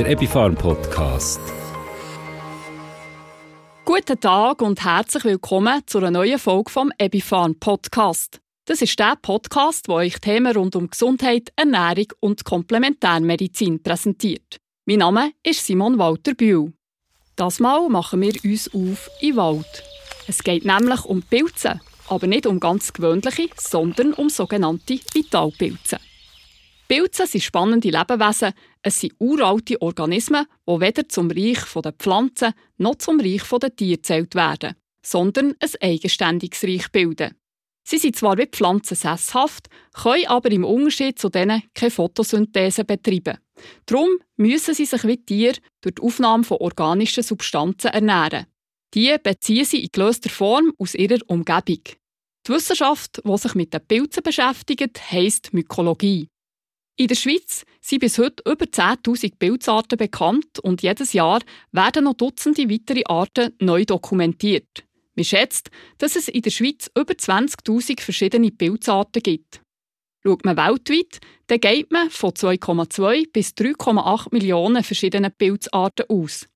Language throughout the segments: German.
der Epifarm Podcast. Guten Tag und herzlich willkommen zu einer neuen Folge vom Epifarm Podcast. Das ist der Podcast, wo euch Themen rund um Gesundheit, Ernährung und Komplementärmedizin präsentiert. Mein Name ist Simon Walter Bühl. Das Mal machen wir uns auf in Wald. Es geht nämlich um Pilze, aber nicht um ganz gewöhnliche, sondern um sogenannte Vitalpilze. Pilze sind spannende Lebewesen. Es sind uralte Organismen, die weder zum Reich der Pflanzen noch zum Reich der Tiere gezählt werden, sondern ein eigenständiges Reich bilden. Sie sind zwar wie Pflanzen sesshaft, können aber im Unterschied zu denen keine Photosynthese betreiben. Darum müssen sie sich wie Tiere durch die Aufnahme von organischen Substanzen ernähren. Die beziehen sie in gelöster Form aus ihrer Umgebung. Die Wissenschaft, die sich mit den Pilzen beschäftigt, heisst Mykologie. In der Schweiz sind bis heute über 10.000 Pilzarten bekannt und jedes Jahr werden noch Dutzende weitere Arten neu dokumentiert. Man schätzt, dass es in der Schweiz über 20.000 verschiedene Pilzarten gibt. Schaut man weltweit, dann geht man von 2,2 bis 3,8 Millionen verschiedenen Pilzarten aus.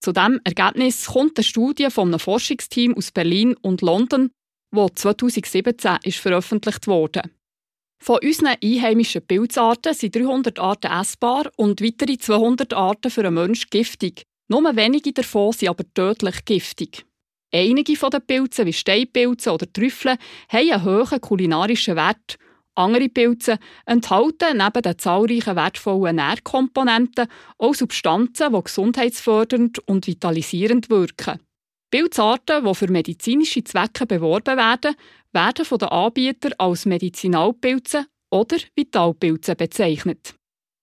Zu diesem Ergebnis kommt eine Studie von einem Forschungsteam aus Berlin und London, die 2017 ist veröffentlicht wurde. Von unseren einheimischen Pilzarten sind 300 Arten essbar und weitere 200 Arten für einen Menschen giftig. Nur wenige davon sind aber tödlich giftig. Einige der Pilze, wie Steinpilze oder Trüffel, haben einen hohen kulinarischen Wert. Andere Pilze enthalten neben den zahlreichen wertvollen Nährkomponenten auch Substanzen, die gesundheitsfördernd und vitalisierend wirken. Pilzarten, die für medizinische Zwecke beworben werden, werden von den Anbietern als Medizinalpilze oder Vitalpilze bezeichnet.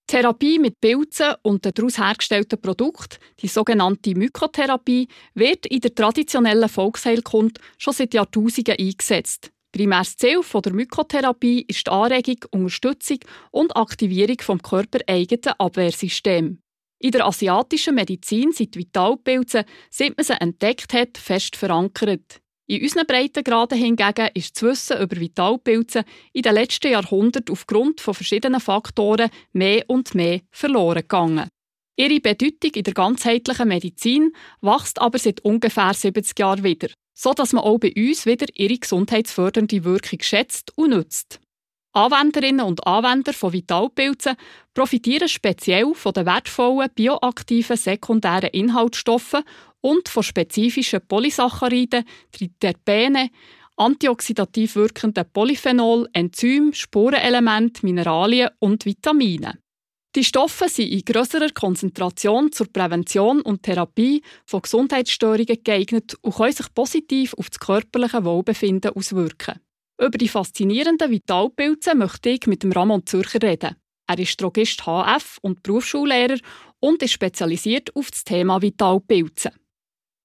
Therapie mit Pilzen und den daraus hergestellten Produkten, die sogenannte Mykotherapie, wird in der traditionellen Volksheilkunde schon seit Jahrtausenden eingesetzt. Primäres Ziel der Mykotherapie ist die Anregung, Unterstützung und Aktivierung des körpereigenen Abwehrsystems. In der asiatischen Medizin sind die Vitalpilze, seit man sie entdeckt hat, fest verankert. In unseren Breitengraden hingegen ist das Wissen über Vitalpilze in den letzten Jahrhunderten aufgrund von verschiedenen Faktoren mehr und mehr verloren gegangen. Ihre Bedeutung in der ganzheitlichen Medizin wächst aber seit ungefähr 70 Jahren wieder, so dass man auch bei uns wieder ihre gesundheitsfördernde Wirkung schätzt und nutzt. Anwenderinnen und Anwender von Vitalpilzen profitieren speziell von den wertvollen bioaktiven sekundären Inhaltsstoffen und von spezifischen Polysacchariden, Triterpene, antioxidativ wirkenden Polyphenol, Enzymen, Spurenelemente, Mineralien und Vitamine. Die Stoffe sind in grösserer Konzentration zur Prävention und Therapie von Gesundheitsstörungen geeignet und können sich positiv auf das körperliche Wohlbefinden auswirken. Über die faszinierenden Vitalpilze möchte ich mit dem Ramon Zürcher reden. Er ist Drogist HF und Berufsschullehrer und ist spezialisiert auf das Thema Vitalpilze.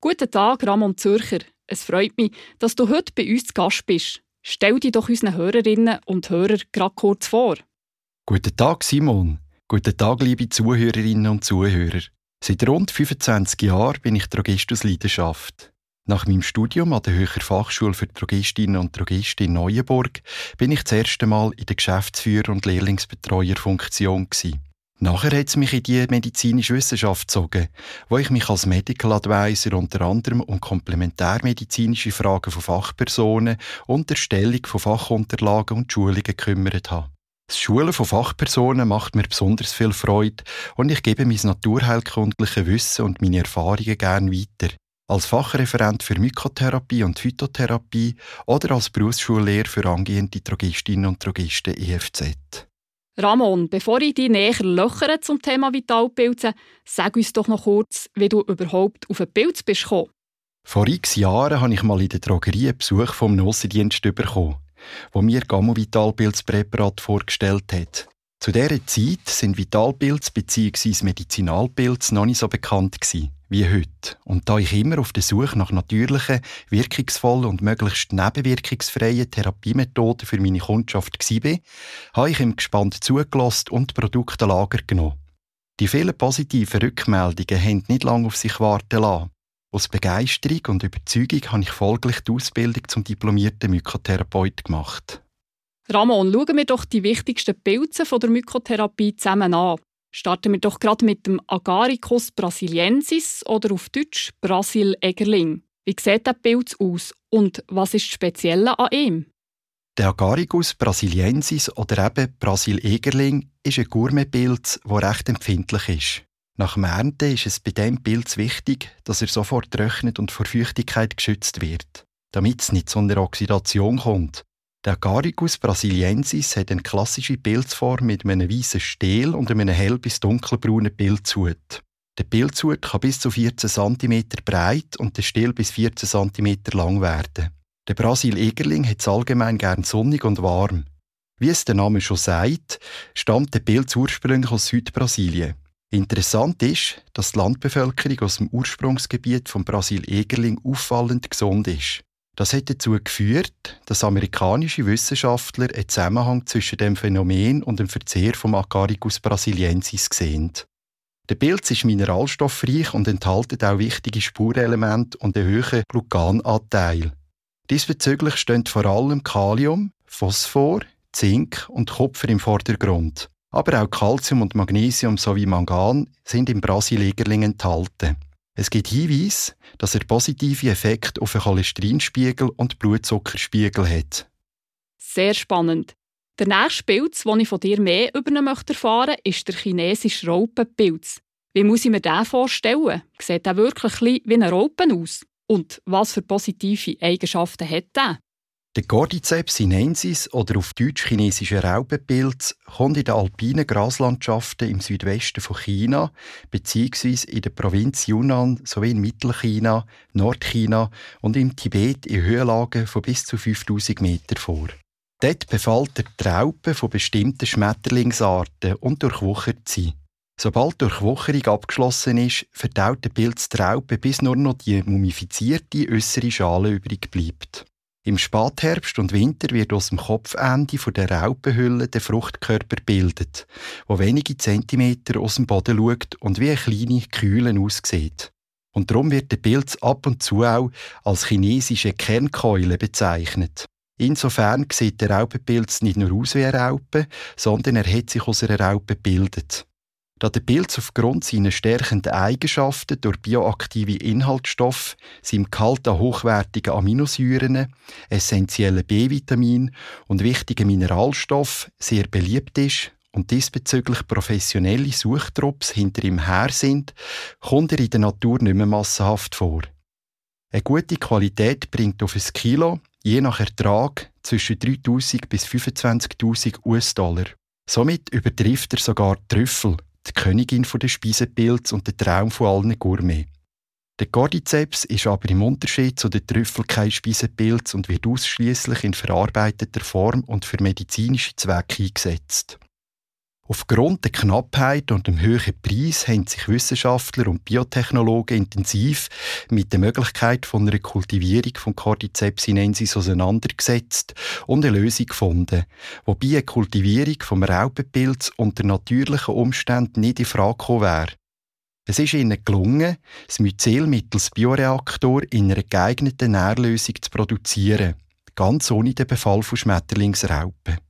Guten Tag, Ramon Zürcher. Es freut mich, dass du heute bei uns zu Gast bist. Stell dich doch unseren Hörerinnen und Hörern gerade kurz vor. Guten Tag, Simon. Guten Tag, liebe Zuhörerinnen und Zuhörer. Seit rund 25 Jahren bin ich Drogist aus Leidenschaft. Nach meinem Studium an der Höher Fachschule für Drogistinnen und Drogisten in Neuenburg bin ich das erste Mal in der Geschäftsführer- und Lehrlingsbetreuerfunktion. Gewesen. Nachher hat es mich in die medizinische Wissenschaft gezogen, wo ich mich als Medical Advisor unter anderem um komplementärmedizinische Fragen von Fachpersonen und Erstellung von Fachunterlagen und Schulungen gekümmert habe. Das Schulen von Fachpersonen macht mir besonders viel Freude und ich gebe mein naturheilkundliches Wissen und meine Erfahrungen gerne weiter. Als Fachreferent für Mykotherapie und Phytotherapie oder als Berufsschullehrer für angehende Drogistinnen und Drogisten EFZ. Ramon, bevor ich dich näher löchere zum Thema Vitalpilze, sag uns doch noch kurz, wie du überhaupt auf einen Pilz bist gekommen. Vor x Jahren habe ich mal in der Drogerie einen Besuch vom Nossendienst bekommen, wo mir Gamovitalpilzpräparat vorgestellt hat. Zu dieser Zeit sind Vitalpilze bzw. Medizinalpilze noch nicht so bekannt gewesen wie heute. Und da ich immer auf der Suche nach natürlichen, wirkungsvollen und möglichst nebenwirkungsfreien Therapiemethoden für meine Kundschaft war, habe ich ihm gespannt zugelassen und Produkte Lager genommen. Die vielen positiven Rückmeldungen haben nicht lange auf sich warten lassen. Aus Begeisterung und Überzeugung habe ich folglich die Ausbildung zum diplomierten Mykotherapeut gemacht. Ramon, schauen wir doch die wichtigsten Pilze der Mykotherapie zusammen an. Starten wir doch gerade mit dem Agaricus brasiliensis oder auf Deutsch Brasil Egerling. Wie sieht der Pilz aus und was ist das Spezielle an ihm? Der Agaricus brasiliensis oder eben Brasil Egerling ist ein Gourmetpilz, der recht empfindlich ist. Nach dem Ernten ist es bei diesem Pilz wichtig, dass er sofort trocknet und vor Feuchtigkeit geschützt wird, damit es nicht zu einer Oxidation kommt. Der Agaricus brasiliensis hat eine klassische Pilzform mit einem weißen Stiel und einem hell- bis dunkelbraunen Pilzhut. Der Pilzhut kann bis zu 14 cm breit und der Stiel bis 14 cm lang werden. Der Brasil-Egerling hat es allgemein gern sonnig und warm. Wie es der Name schon sagt, stammt der Pilz ursprünglich aus Südbrasilien. Interessant ist, dass die Landbevölkerung aus dem Ursprungsgebiet von Brasil-Egerling auffallend gesund ist. Das hat dazu geführt, dass amerikanische Wissenschaftler einen Zusammenhang zwischen dem Phänomen und dem Verzehr vom Agaricus brasiliensis sehen. Der Pilz ist mineralstoffreich und enthält auch wichtige Spurelemente und einen hohen Glucananteil. Diesbezüglich stehen vor allem Kalium, Phosphor, Zink und Kupfer im Vordergrund. Aber auch Calcium und Magnesium sowie Mangan sind im Brasilegerling enthalten. Es gibt Hinweise, dass er positive Effekte auf den Cholesterinspiegel und Blutzuckerspiegel hat. Sehr spannend. Der nächste Pilz, den ich von dir mehr über ihn möchte erfahren ist der chinesische Raupenpilz. Wie muss ich mir den vorstellen? Sieht er wirklich wie ein Raupen aus? Und was für positive Eigenschaften hat er? Der Cordyceps sinensis oder auf Deutsch chinesischer Raupenpilz kommt in den alpinen Graslandschaften im Südwesten von China bzw. in der Provinz Yunnan sowie in Mittelchina, Nordchina und im Tibet in Höhenlagen von bis zu 5000 Meter vor. Dort befällt er die Raupen von bestimmten Schmetterlingsarten und durchwuchert sie. Sobald die Durchwucherung abgeschlossen ist, verdaut der Pilz die Raupe, bis nur noch die mumifizierte äußere Schale übrig bleibt. Im Spätherbst und Winter wird aus dem Kopfende der Raupenhülle der Fruchtkörper bildet, wo wenige Zentimeter aus dem Boden schaut und wie eine kleine Kühle aussieht. Und darum wird der Pilz ab und zu auch als chinesische Kernkeule bezeichnet. Insofern sieht der Raupenpilz nicht nur aus wie eine Raupe, sondern er hat sich aus einer Raupe gebildet. Da der Pilz aufgrund seiner stärkenden Eigenschaften durch bioaktive Inhaltsstoffe, seinem Gehalt an hochwertigen Aminosäuren, essentiellen B-Vitaminen und wichtigen Mineralstoffen sehr beliebt ist und diesbezüglich professionelle Suchtrupps hinter ihm her sind, kommt er in der Natur nicht mehr massenhaft vor. Eine gute Qualität bringt auf ein Kilo, je nach Ertrag, zwischen 3.000 bis 25.000 US-Dollar. Somit übertrifft er sogar Trüffel – die Königin der Speisepilze und der Traum von allen Gourmet. Der Cordyceps ist aber im Unterschied zu den Trüffel kein Speisepilz und wird ausschließlich in verarbeiteter Form und für medizinische Zwecke eingesetzt. Aufgrund der Knappheit und dem hohen Preis haben sich Wissenschaftler und Biotechnologen intensiv mit der Möglichkeit von einer Kultivierung von Cordyceps sinensis auseinandergesetzt und eine Lösung gefunden, wobei eine Kultivierung vom Raupenpilz unter natürlichen Umständen nicht in Frage gekommen wäre. Es ist ihnen gelungen, das Myzel mittels Bioreaktor in einer geeigneten Nährlösung zu produzieren, ganz ohne den Befall von Schmetterlingsraupen.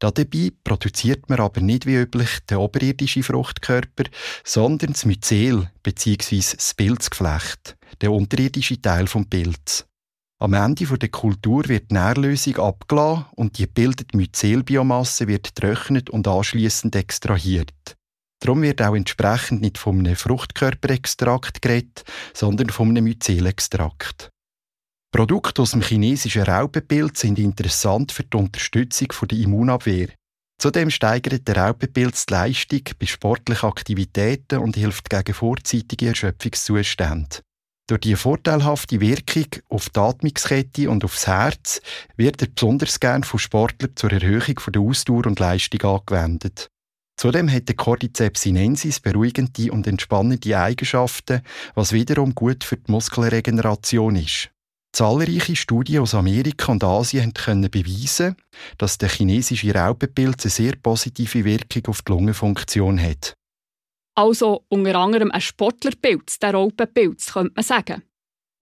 Dabei produziert man aber nicht wie üblich den oberirdischen Fruchtkörper, sondern das Myzel bzw. das Pilzgeflecht, der unterirdische Teil vom Pilz. Am Ende der Kultur wird die Nährlösung abgelassen und die gebildete Myzelbiomasse wird getrocknet und anschließend extrahiert. Darum wird auch entsprechend nicht von einem Fruchtkörperextrakt geredet, sondern von einem Myzelextrakt. Produkte aus dem chinesischen Raupenpilz sind interessant für die Unterstützung der Immunabwehr. Zudem steigert der Raupenpilz die Leistung bei sportlichen Aktivitäten und hilft gegen vorzeitige Erschöpfungszustände. Durch die vorteilhafte Wirkung auf die Atmungskette und aufs Herz wird er besonders gern von Sportlern zur Erhöhung der Ausdauer und Leistung angewendet. Zudem hat der Cordyceps sinensis beruhigende und entspannende Eigenschaften, was wiederum gut für die Muskelregeneration ist. Zahlreiche Studien aus Amerika und Asien können beweisen, dass der chinesische Raupenpilz eine sehr positive Wirkung auf die Lungenfunktion hat. Also unter anderem ein Sportlerpilz, der Raupenpilz, könnte man sagen.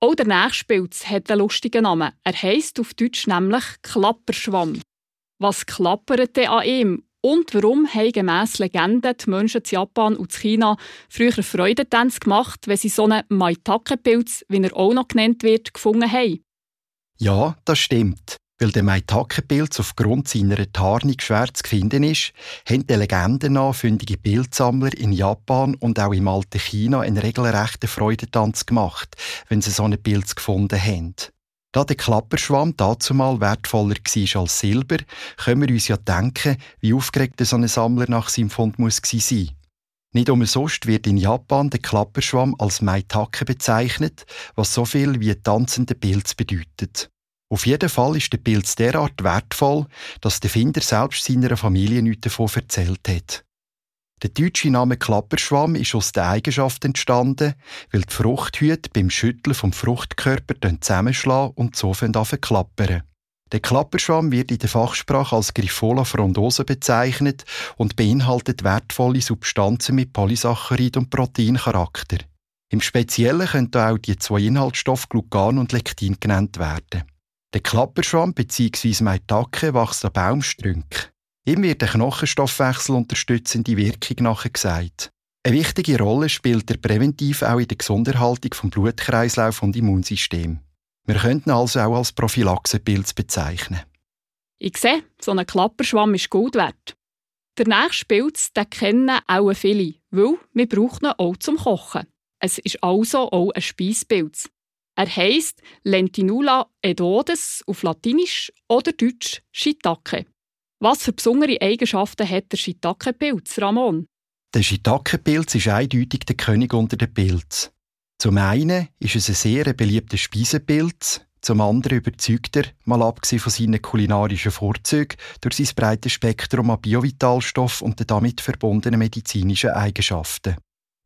Auch der nächste Pilz hat einen lustigen Namen. Er heisst auf Deutsch nämlich Klapperschwamm. Was klappert denn an ihm Und warum haben gemäss Legende die Menschen in Japan und in China früher Freudentänze gemacht, wenn sie so einen Maitake-Pilz, wie er auch noch genannt wird, gefunden haben? Ja, das stimmt. Weil der Maitake-Pilz aufgrund seiner Tarnung schwer zu finden ist, haben die Legenden nach Bildsammler in Japan und auch im alten China einen regelrechten Freudentanz gemacht, wenn sie so einen Pilz gefunden haben. Da der Klapperschwamm dazumal wertvoller war als Silber, können wir uns ja denken, wie aufgeregt so ein Sammler nach seinem Fund muss sein. Nicht umsonst wird in Japan der Klapperschwamm als Maitake bezeichnet, was so viel wie tanzender Pilz bedeutet. Auf jeden Fall ist der Pilz derart wertvoll, dass der Finder selbst seiner Familie nichts davon erzählt hat. Der deutsche Name Klapperschwamm ist aus der Eigenschaft entstanden, weil die Fruchthüte beim Schütteln vom Fruchtkörper zusammenschlagen und so klappern. Der Klapperschwamm wird in der Fachsprache als Griffola frondosa bezeichnet und beinhaltet wertvolle Substanzen mit Polysaccharid- und Proteincharakter. Im Speziellen können auch die zwei Inhaltsstoffe Glucan und Lektin genannt werden. Der Klapperschwamm bzw. Maitake wächst an Baumstrünken. Ihm wird der Knochenstoffwechsel unterstützende Wirkung gesagt. Eine wichtige Rolle spielt er präventiv auch in der Gesunderhaltung vom Blutkreislauf und Immunsystem. Wir könnten also auch als Prophylaxepilz bezeichnen. Ich sehe, so ein Klapperschwamm ist gut wert. Der nächste Pilz den kennen auch viele, weil wir brauchen ihn auch zum Kochen. Es ist also auch ein Speispilz. Er heisst Lentinula edodes auf Latinisch oder Deutsch Shiitake. Was für besondere Eigenschaften hat der Shiitake-Pilz, Ramon? Der Shiitake-Pilz ist eindeutig der König unter den Pilzen. Zum einen ist es ein sehr beliebter Speisepilz, zum anderen überzeugt er, mal abgesehen von seinen kulinarischen Vorzügen, durch sein breites Spektrum an Biovitalstoff und den damit verbundenen medizinischen Eigenschaften.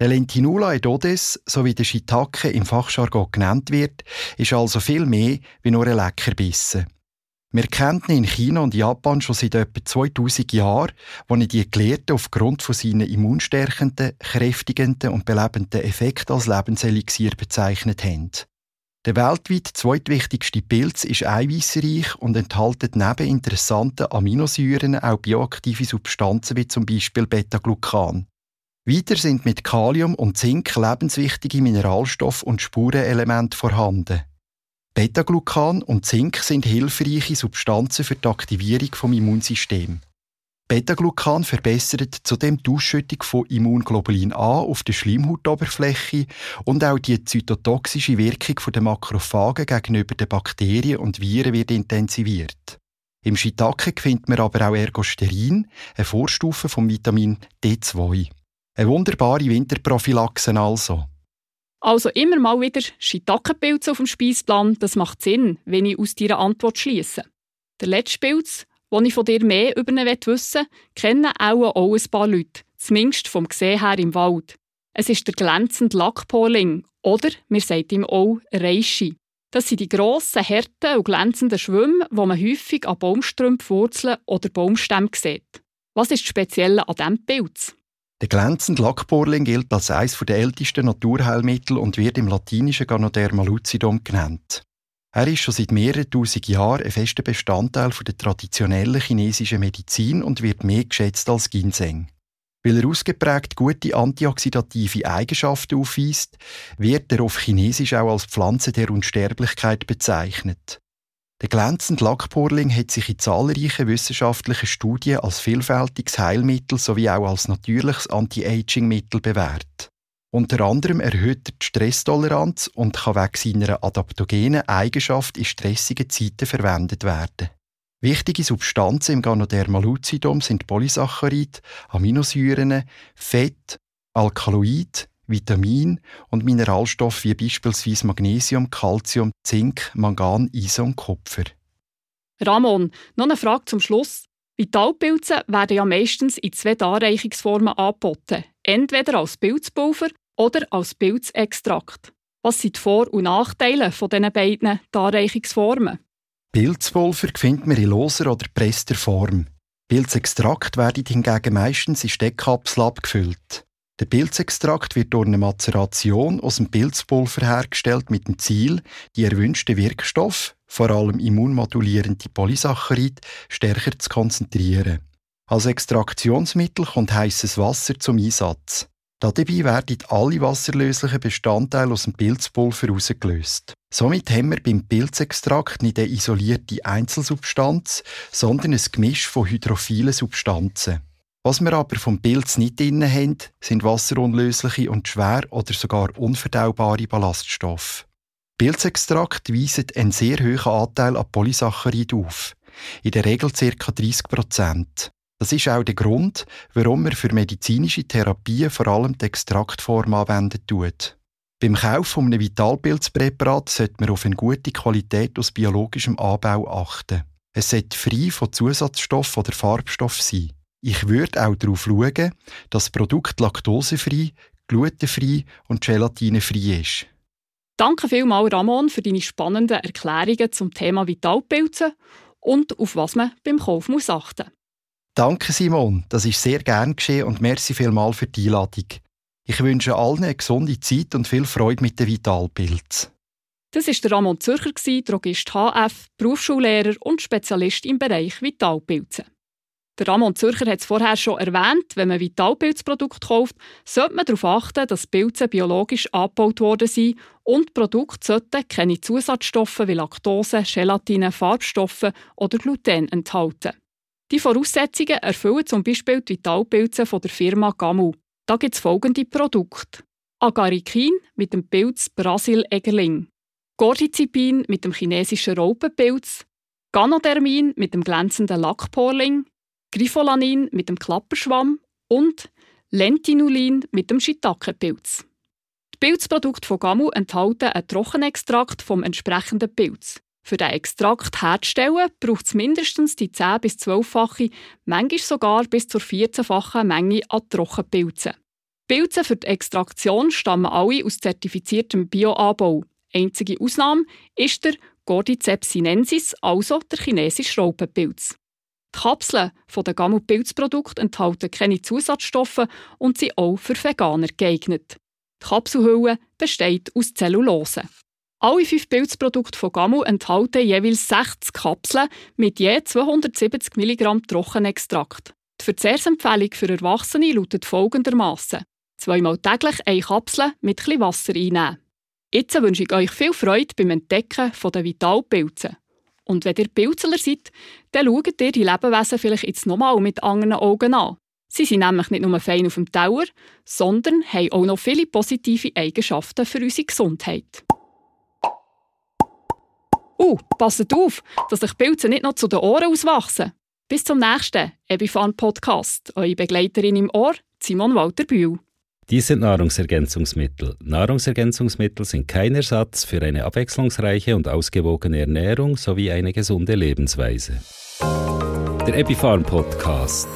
Der Lentinula edodes, so wie der Shiitake im Fachjargon genannt wird, ist also viel mehr wie nur ein Leckerbissen. Wir kennen ihn in China und Japan schon seit etwa 2000 Jahren, wo ihn die Gelehrten aufgrund von seinen immunstärkenden, kräftigenden und belebenden Effekten als Lebenselixier bezeichnet haben. Der weltweit zweitwichtigste Pilz ist eiweißreich und enthält neben interessanten Aminosäuren auch bioaktive Substanzen wie zum Beispiel Beta-Glucan. Weiter sind mit Kalium und Zink lebenswichtige Mineralstoffe und Spurenelemente vorhanden. Beta-Glucan und Zink sind hilfreiche Substanzen für die Aktivierung des Immunsystems. Beta-Glucan verbessert zudem die Ausschüttung von Immunglobulin A auf der Schleimhautoberfläche und auch die zytotoxische Wirkung der Makrophagen gegenüber den Bakterien und Viren wird intensiviert. Im Shiitake findet man aber auch Ergosterin, eine Vorstufe vom Vitamin D2. Eine wunderbare Winterprophylaxe also. Also immer mal wieder Shiitake-Pilze auf dem Speisplan, das macht Sinn, wenn ich aus deiner Antwort schließe. Der letzte Pilz, den ich von dir mehr über ihn wissen will, kennen auch, ein paar Leute, zumindest vom Gesehen her im Wald. Es ist der glänzende Lackpoling oder, wir sagen ihm auch, Reishi. Das sind die grossen, harten und glänzenden Schwämme, die man häufig an Baumstrümpfen, Wurzeln oder Baumstämmen sieht. Was ist das Spezielle an diesem Pilz? Der glänzende Lackporling gilt als eines der ältesten Naturheilmittel und wird im Latinischen Ganoderma lucidum genannt. Er ist schon seit mehreren tausend Jahren ein fester Bestandteil der traditionellen chinesischen Medizin und wird mehr geschätzt als Ginseng. Weil er ausgeprägt gute antioxidative Eigenschaften aufweist, wird er auf Chinesisch auch als Pflanze der Unsterblichkeit bezeichnet. Der glänzende Lackporling hat sich in zahlreichen wissenschaftlichen Studien als vielfältiges Heilmittel sowie auch als natürliches Anti-Aging-Mittel bewährt. Unter anderem erhöht er die Stresstoleranz und kann wegen seiner adaptogenen Eigenschaft in stressigen Zeiten verwendet werden. Wichtige Substanzen im Ganoderma lucidum sind Polysaccharid, Aminosäuren, Fett, Alkaloid, Vitamin und Mineralstoffe wie beispielsweise Magnesium, Calcium, Zink, Mangan, Eisen und Kupfer. Ramon, noch eine Frage zum Schluss. Vitalpilze werden ja meistens in zwei Darreichungsformen angeboten. Entweder als Pilzpulver oder als Pilzextrakt. Was sind die Vor- und Nachteile von diesen beiden Darreichungsformen? Pilzpulver findet man in loser oder presster Form. Pilzextrakt werden hingegen meistens in Steckkapseln abgefüllt. Der Pilzextrakt wird durch eine Mazeration aus dem Pilzpulver hergestellt mit dem Ziel, die erwünschten Wirkstoffe, vor allem immunmodulierende Polysaccharid, stärker zu konzentrieren. Als Extraktionsmittel kommt heißes Wasser zum Einsatz. Dabei werden alle wasserlöslichen Bestandteile aus dem Pilzpulver herausgelöst. Somit haben wir beim Pilzextrakt nicht eine isolierte Einzelsubstanz, sondern ein Gemisch von hydrophilen Substanzen. Was wir aber vom Pilz nicht drin haben, sind wasserunlösliche und schwer oder sogar unverdaubare Ballaststoffe. Pilzextrakt weisen einen sehr hohen Anteil an Polysaccharid auf, in der Regel ca. 30 Prozent. Das ist auch der Grund, warum man für medizinische Therapien vor allem die Extraktform anwenden tut. Beim Kauf von einem Vitalpilzpräparat sollte man auf eine gute Qualität aus biologischem Anbau achten. Es sollte frei von Zusatzstoff oder Farbstoff sein. Ich würde auch darauf schauen, dass das Produkt laktosefrei, glutenfrei und gelatinefrei ist. Danke vielmals, Ramon, für deine spannenden Erklärungen zum Thema Vitalpilze und auf was man beim Kauf muss achten muss. Danke Simon, das ist sehr gern geschehen und merci vielmal für die Einladung. Ich wünsche allen eine gesunde Zeit und viel Freude mit den Vitalpilz. Das ist der Ramon Zürcher, Drogist HF, Berufsschullehrer und Spezialist im Bereich Vitalpilze. Der Ramon Zürcher hat es vorher schon erwähnt, wenn man Vitalpilzprodukte kauft, sollte man darauf achten, dass Pilze biologisch abgebaut worden sind und Produkte sollten keine Zusatzstoffe wie Laktose, Gelatine, Farbstoffe oder Gluten enthalten. Die Voraussetzungen erfüllen zum Beispiel die Vitalpilze von der Firma Gamu. Da gibt es folgende Produkte. Agarikin mit dem Pilz Brasil-Egerling. Gordizipin mit dem chinesischen Raupenpilz. Ganodermin mit dem glänzenden Lackporling. Grifolanin mit dem Klapperschwamm und Lentinulin mit dem Shiitake-Pilz. Die Pilzprodukte von Gamu enthalten einen Trockenextrakt vom entsprechenden Pilz. Für den Extrakt herzustellen, braucht es mindestens die 10- bis 12-fache, manchmal sogar bis zur 14-fache Menge an Trockenpilzen. Pilze für die Extraktion stammen alle aus zertifiziertem Bioanbau. Einzige Ausnahme ist der Cordyceps sinensis, also der chinesische Raupenpilz. Die Kapseln der Gammu-Pilzprodukte enthalten keine Zusatzstoffe und sind auch für Veganer geeignet. Die Kapselhülle besteht aus Zellulose. Alle fünf Pilzprodukte von Gamu enthalten jeweils 60 Kapseln mit je 270 mg Trockenextrakt. Die Verzehrsempfehlung für Erwachsene lautet folgendermaßen: zweimal täglich eine Kapsel mit etwas Wasser einnehmen. Jetzt wünsche ich euch viel Freude beim Entdecken der Vitalpilze. Und wenn ihr Pilzler seid, dann schaut ihr die Lebewesen vielleicht jetzt nochmal mit anderen Augen an. Sie sind nämlich nicht nur fein auf dem Tower, sondern haben auch noch viele positive Eigenschaften für unsere Gesundheit. Uh, passet auf, dass euch Pilze nicht noch zu den Ohren auswachsen. Bis zum nächsten Ebifan Podcast. Eure Begleiterin im Ohr, Simon Walter Bühl. Dies sind Nahrungsergänzungsmittel. Nahrungsergänzungsmittel sind kein Ersatz für eine abwechslungsreiche und ausgewogene Ernährung sowie eine gesunde Lebensweise. Der Epifarm Podcast.